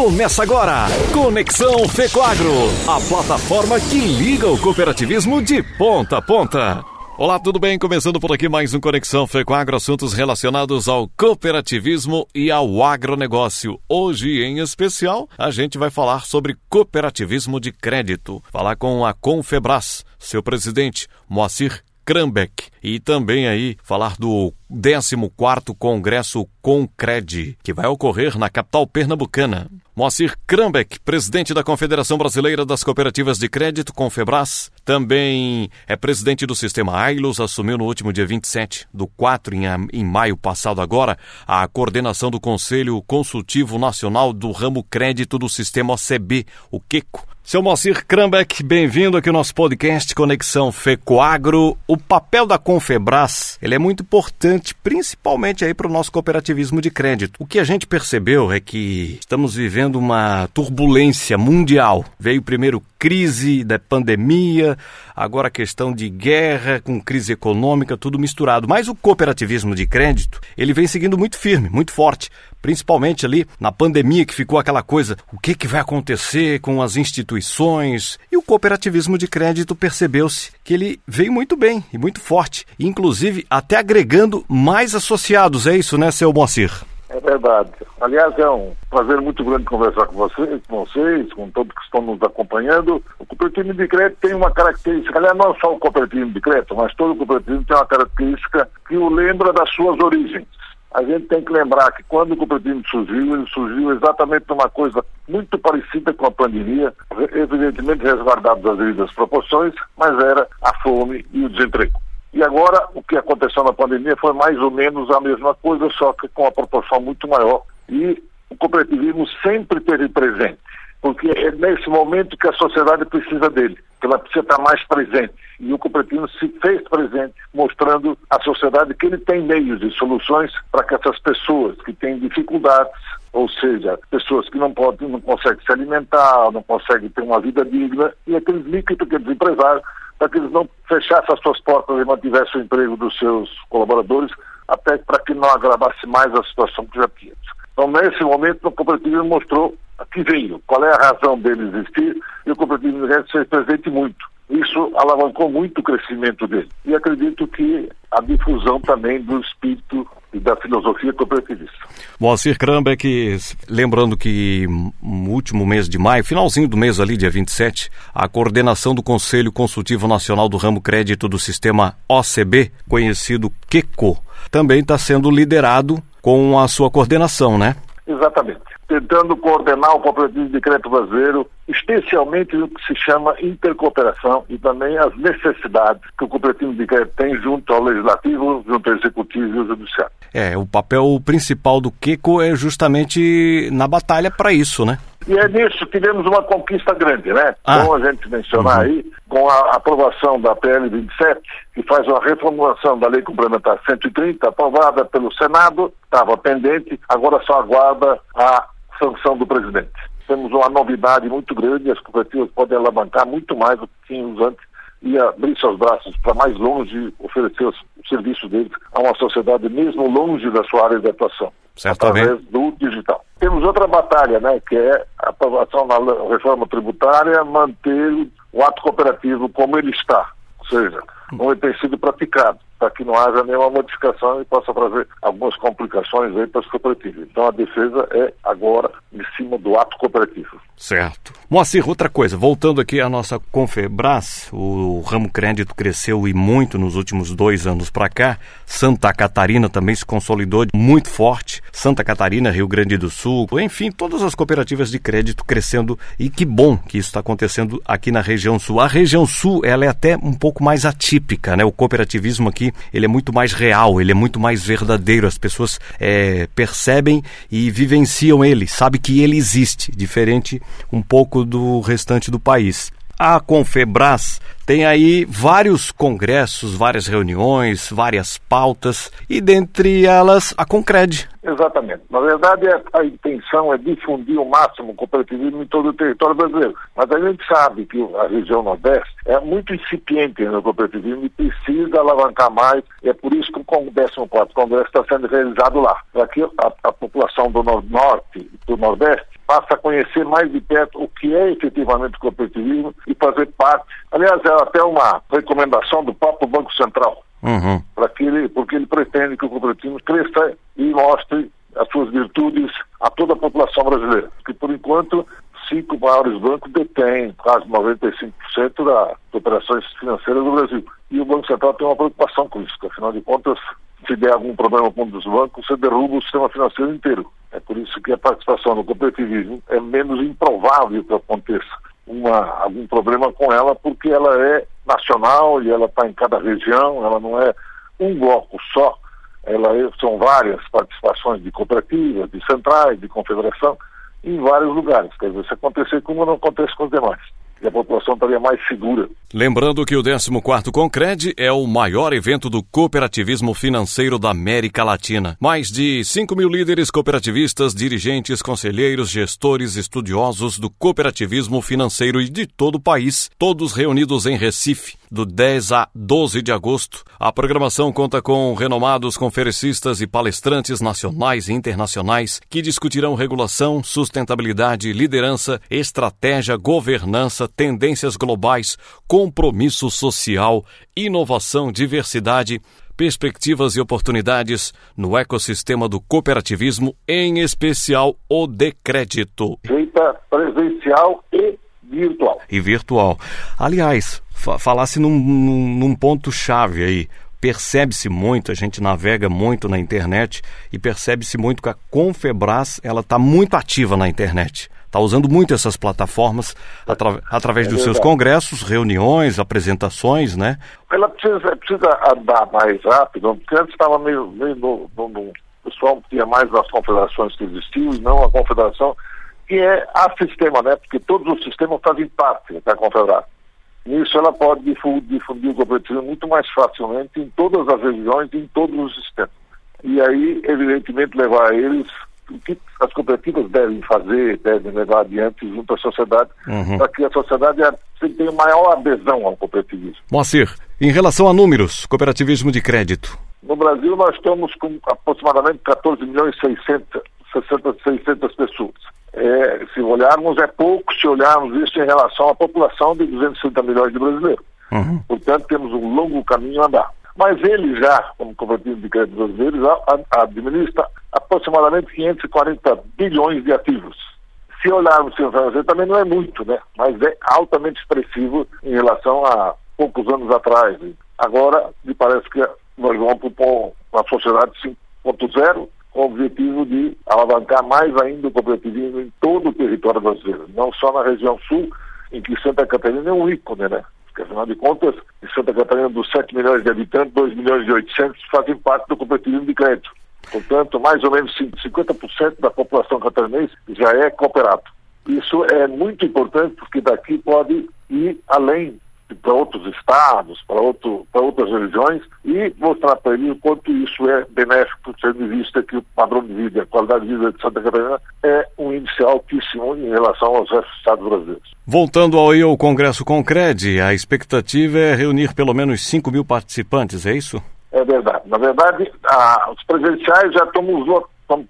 Começa agora, Conexão Fecoagro, a plataforma que liga o cooperativismo de ponta a ponta. Olá, tudo bem? Começando por aqui mais um Conexão Fecoagro, assuntos relacionados ao cooperativismo e ao agronegócio. Hoje, em especial, a gente vai falar sobre cooperativismo de crédito. Falar com a Confebras, seu presidente, Moacir Krambeck, e também aí falar do 14º Congresso Concred, que vai ocorrer na capital pernambucana. Moacir Krambeck, presidente da Confederação Brasileira das Cooperativas de Crédito, Confebras, também é presidente do sistema AILOS, assumiu no último dia 27 do 4 em, em maio passado agora a coordenação do Conselho Consultivo Nacional do Ramo Crédito do Sistema OCB, o QUECO. Seu Moacir Krambeck, bem-vindo aqui ao nosso podcast Conexão Fecoagro. O papel da Confebras, ele é muito importante, principalmente aí para o nosso cooperativismo de crédito. O que a gente percebeu é que estamos vivendo uma turbulência mundial. Veio primeiro crise da pandemia, agora a questão de guerra com crise econômica, tudo misturado. Mas o cooperativismo de crédito, ele vem seguindo muito firme, muito forte, principalmente ali na pandemia que ficou aquela coisa, o que, que vai acontecer com as instituições? E o cooperativismo de crédito percebeu-se que ele veio muito bem e muito forte, inclusive até agregando mais associados, é isso, né, seu Moacir? É verdade. Aliás, é um prazer muito grande conversar com vocês, com vocês, com todos que estão nos acompanhando. O cooperativismo de crédito tem uma característica, aliás, não só o cooperativismo de crédito, mas todo o cooperativismo tem uma característica que o lembra das suas origens. A gente tem que lembrar que quando o cooperativismo surgiu, ele surgiu exatamente numa coisa muito parecida com a pandemia, evidentemente resguardado das devidas proporções, mas era a fome e o desemprego. E agora, o que aconteceu na pandemia foi mais ou menos a mesma coisa, só que com uma proporção muito maior. E o cooperativismo sempre teve presente, porque é nesse momento que a sociedade precisa dele, que ela precisa estar mais presente. E o cooperativismo se fez presente, mostrando à sociedade que ele tem meios e soluções para que essas pessoas que têm dificuldades, ou seja, pessoas que não podem, não conseguem se alimentar, não conseguem ter uma vida digna, e aqueles micro e pequenos empresários para que eles não fechassem as suas portas e mantivessem o emprego dos seus colaboradores, até para que não agravasse mais a situação que já tínhamos. Então, nesse momento, o cooperativismo mostrou que veio, qual é a razão dele existir, e o cooperativismo se fez presente muito. Isso alavancou muito o crescimento dele. E acredito que a difusão também do espírito da filosofia cooperativista. Moacir Krambeck, lembrando que no último mês de maio, finalzinho do mês ali, dia 27, a coordenação do Conselho Consultivo Nacional do Ramo Crédito do Sistema OCB, conhecido QECO, também está sendo liderado com a sua coordenação, né? Exatamente. Tentando coordenar o cooperativismo de crédito brasileiro, especialmente o que se chama intercooperação e também as necessidades que o cooperativismo de crédito tem junto ao legislativo, junto ao executivo e ao judiciário. É, o papel principal do Kiko é justamente na batalha para isso, né? E é nisso que tivemos uma conquista grande, né? Ah. Bom a gente mencionar uhum. aí, com a aprovação da PL 27, que faz uma reformulação da Lei Complementar 130, aprovada pelo Senado, estava pendente, agora só aguarda a sanção do presidente. Temos uma novidade muito grande, as cooperativas podem alavancar muito mais do que tínhamos antes e abrir seus braços para mais longe oferecer os serviços deles a uma sociedade mesmo longe da sua área de atuação, Certamente. através do digital. Temos outra batalha, né, que é a aprovação da reforma tributária, manter o ato cooperativo como ele está, ou seja, como ele tem sido praticado para que não haja nenhuma modificação e possa trazer algumas complicações aí para os cooperativos. Então a defesa é agora em cima do ato cooperativo. Certo. Moacir, outra coisa, voltando aqui à nossa Confebras, o ramo crédito cresceu e muito nos últimos dois anos para cá. Santa Catarina também se consolidou muito forte. Santa Catarina, Rio Grande do Sul, enfim, todas as cooperativas de crédito crescendo e que bom que isso está acontecendo aqui na região sul. A região sul, ela é até um pouco mais atípica, né? O cooperativismo aqui ele é muito mais real, ele é muito mais verdadeiro. As pessoas é, percebem e vivenciam ele, sabe que ele existe, diferente um pouco do restante do país. A Confebras tem aí vários congressos, várias reuniões, várias pautas e dentre elas a Concred. Exatamente. Na verdade, a intenção é difundir o máximo o cooperativismo em todo o território brasileiro. Mas a gente sabe que a região Nordeste é muito incipiente no cooperativismo e precisa alavancar mais. É por isso que o 14 Congresso está sendo realizado lá. Para que a, a população do Norte e do Nordeste passa a conhecer mais de perto o que é efetivamente o cooperativismo e fazer parte. Aliás, é até uma recomendação do próprio Banco Central, uhum. para que ele, porque ele pretende que o cooperativismo cresça e mostre as suas virtudes a toda a população brasileira. Porque, por enquanto, cinco maiores bancos detêm quase 95% das operações financeiras do Brasil. E o Banco Central tem uma preocupação com isso, porque, afinal de contas, se der algum problema com um dos bancos, você derruba o sistema financeiro inteiro. É por isso que a participação no cooperativismo é menos improvável que aconteça uma, algum problema com ela, porque ela é nacional e ela está em cada região, ela não é um bloco só, ela é, são várias participações de cooperativas, de centrais, de confederação, em vários lugares. Quer dizer, se acontecer como não acontece com os demais e a população estaria mais segura. Lembrando que o 14º Concred é o maior evento do cooperativismo financeiro da América Latina. Mais de 5 mil líderes cooperativistas, dirigentes, conselheiros, gestores, estudiosos do cooperativismo financeiro e de todo o país, todos reunidos em Recife, do 10 a 12 de agosto. A programação conta com renomados conferencistas e palestrantes nacionais e internacionais que discutirão regulação, sustentabilidade, liderança, estratégia, governança, tendências globais, compromisso social, inovação, diversidade, perspectivas e oportunidades no ecossistema do cooperativismo, em especial o de crédito. Feita presencial e virtual. E virtual. Aliás, falasse num, num, num ponto-chave aí percebe-se muito, a gente navega muito na internet e percebe-se muito que a Confebras ela está muito ativa na internet está usando muito essas plataformas atra através é dos seus congressos, reuniões, apresentações, né? Ela precisa, precisa andar mais rápido, porque antes estava meio, meio no, no, no, o pessoal tinha mais nas confederações que existiam e não a confederação, que é a sistema, né? Porque todos os sistemas fazem parte da confederação. Nisso ela pode difundir, difundir o cooperativismo muito mais facilmente em todas as regiões e em todos os sistemas. E aí, evidentemente, levar eles o que as cooperativas devem fazer, devem levar adiante junto à sociedade, uhum. para que a sociedade tenha maior adesão ao cooperativismo. Moacir, em relação a números, cooperativismo de crédito. No Brasil nós estamos com aproximadamente 14 milhões e 600, 60, 600 pessoas. É, se olharmos, é pouco se olharmos isso em relação à população de 260 milhões de brasileiros. Uhum. Portanto, temos um longo caminho a andar. Mas ele já, como cooperativo de crédito brasileiro, administra aproximadamente 540 bilhões de ativos. Se olharmos o financeiro, também não é muito, né? Mas é altamente expressivo em relação a poucos anos atrás. Agora, me parece que nós vamos para uma sociedade 5.0 com o objetivo de alavancar mais ainda o cooperativismo em todo o território brasileiro, não só na região sul, em que Santa Catarina é um ícone, né? Porque, afinal de contas, em Santa Catarina, dos 7 milhões de habitantes, 2 milhões e 800 fazem parte do cooperativismo de crédito. Portanto, mais ou menos 50% da população catarinense já é cooperado. Isso é muito importante porque daqui pode ir além para outros estados, para, outro, para outras regiões e mostrar para ele o quanto isso é benéfico, tendo em vista que o padrão de vida, a qualidade de vida de Santa Catarina é um índice altíssimo em relação aos restos estados brasileiros. Voltando ao, ao Congresso Concred, a expectativa é reunir pelo menos 5 mil participantes, é isso? É verdade. Na verdade, a, os presenciais já estamos,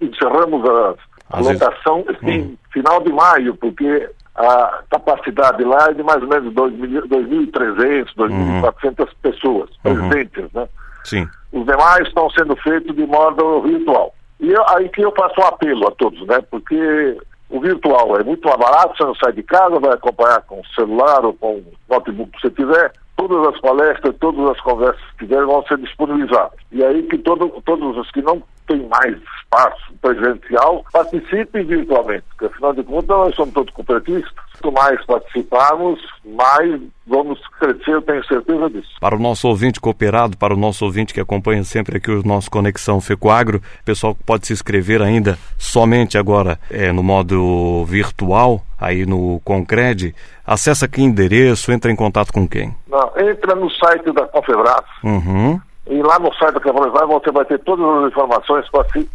encerramos a, a lotação hum. em final de maio, porque a capacidade lá é de mais ou menos 2.300, 2.400 uhum. pessoas uhum. presentes, né? Sim. Os demais estão sendo feitos de modo virtual. E eu, aí que eu faço um apelo a todos, né? Porque o virtual é muito mais barato, você não sai de casa, vai acompanhar com o celular ou com o notebook que você tiver. Todas as palestras, todas as conversas que tiver vão ser disponibilizadas. E aí que todo, todos os que não têm mais espaço presencial participem virtualmente, porque afinal de contas nós somos todos cooperativistas. Quanto mais participarmos, mais vamos crescer, eu tenho certeza disso. Para o nosso ouvinte cooperado, para o nosso ouvinte que acompanha sempre aqui o nosso Conexão Fecoagro, o pessoal pode se inscrever ainda somente agora é, no modo virtual, aí no Concred. Acessa que endereço, entra em contato com quem? Não, entra no site da Confebras. Uhum. E lá no site da Confebras você vai ter todas as informações para se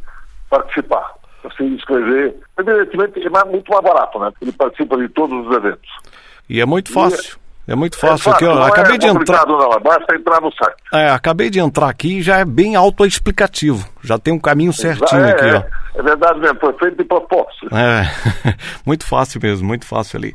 participar se inscrever. Evidentemente, é muito mais barato, né? Ele participa de todos os eventos. E é muito fácil. É muito fácil, é fácil aqui, ó. Acabei é de entrar. Não, basta entrar no site. É, acabei de entrar aqui e já é bem autoexplicativo. Já tem um caminho certinho é, aqui, ó. É verdade mesmo, foi feito de propósito. É, muito fácil mesmo, muito fácil ali.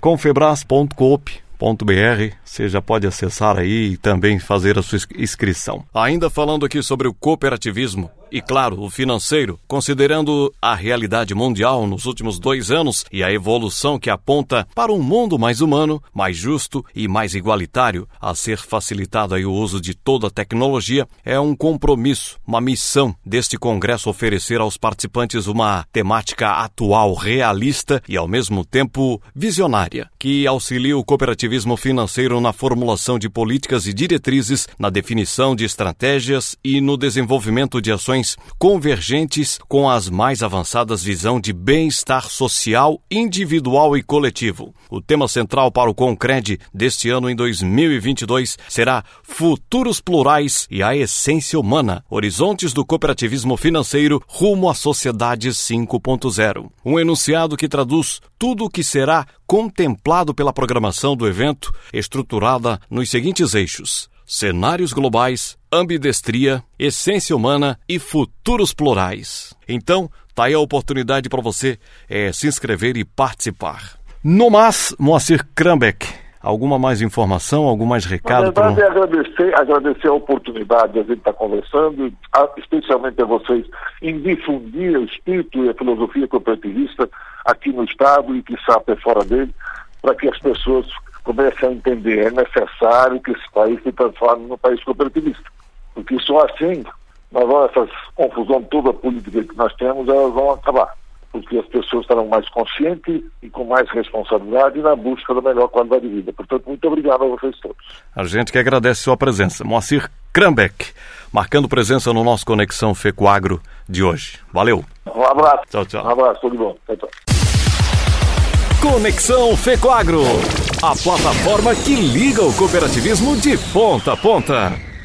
confebras.coop br você já pode acessar aí e também fazer a sua inscrição. Ainda falando aqui sobre o cooperativismo, e claro, o financeiro, considerando a realidade mundial nos últimos dois anos e a evolução que aponta para um mundo mais humano, mais justo e mais igualitário, a ser facilitado aí o uso de toda a tecnologia, é um compromisso, uma missão deste congresso oferecer aos participantes uma temática atual, realista e ao mesmo tempo visionária, que auxilie o cooperativismo financeiro na formulação de políticas e diretrizes, na definição de estratégias e no desenvolvimento de ações convergentes com as mais avançadas visão de bem-estar social, individual e coletivo. O tema central para o Concred deste ano em 2022 será Futuros Plurais e a Essência Humana, Horizontes do Cooperativismo Financeiro rumo à Sociedade 5.0. Um enunciado que traduz tudo o que será contemplado pela programação do evento, estruturada nos seguintes eixos: cenários globais, ambidestria, essência humana e futuros plurais. Então, tá aí a oportunidade para você é, se inscrever e participar. No mais, Moacir Krambeck, alguma mais informação, algum mais recado? Na verdade, pro... é agradecer, agradecer a oportunidade de a gente estar tá conversando, especialmente a vocês, em difundir o espírito e a filosofia cooperativista aqui no Estado e que sabe fora dele, para que as pessoas comece a entender, é necessário que esse país se transforme num país cooperativista. Porque só assim, nós vamos, essa confusão toda política que nós temos, elas vão acabar. Porque as pessoas estarão mais conscientes e com mais responsabilidade na busca da melhor qualidade de vida. Portanto, muito obrigado a vocês todos. A gente que agradece sua presença. Moacir Krambeck, marcando presença no nosso Conexão Fecoagro de hoje. Valeu. Um abraço. Tchau, tchau. Um abraço, tudo bom. Tchau, tchau. Conexão Fecoagro, a plataforma que liga o cooperativismo de ponta a ponta.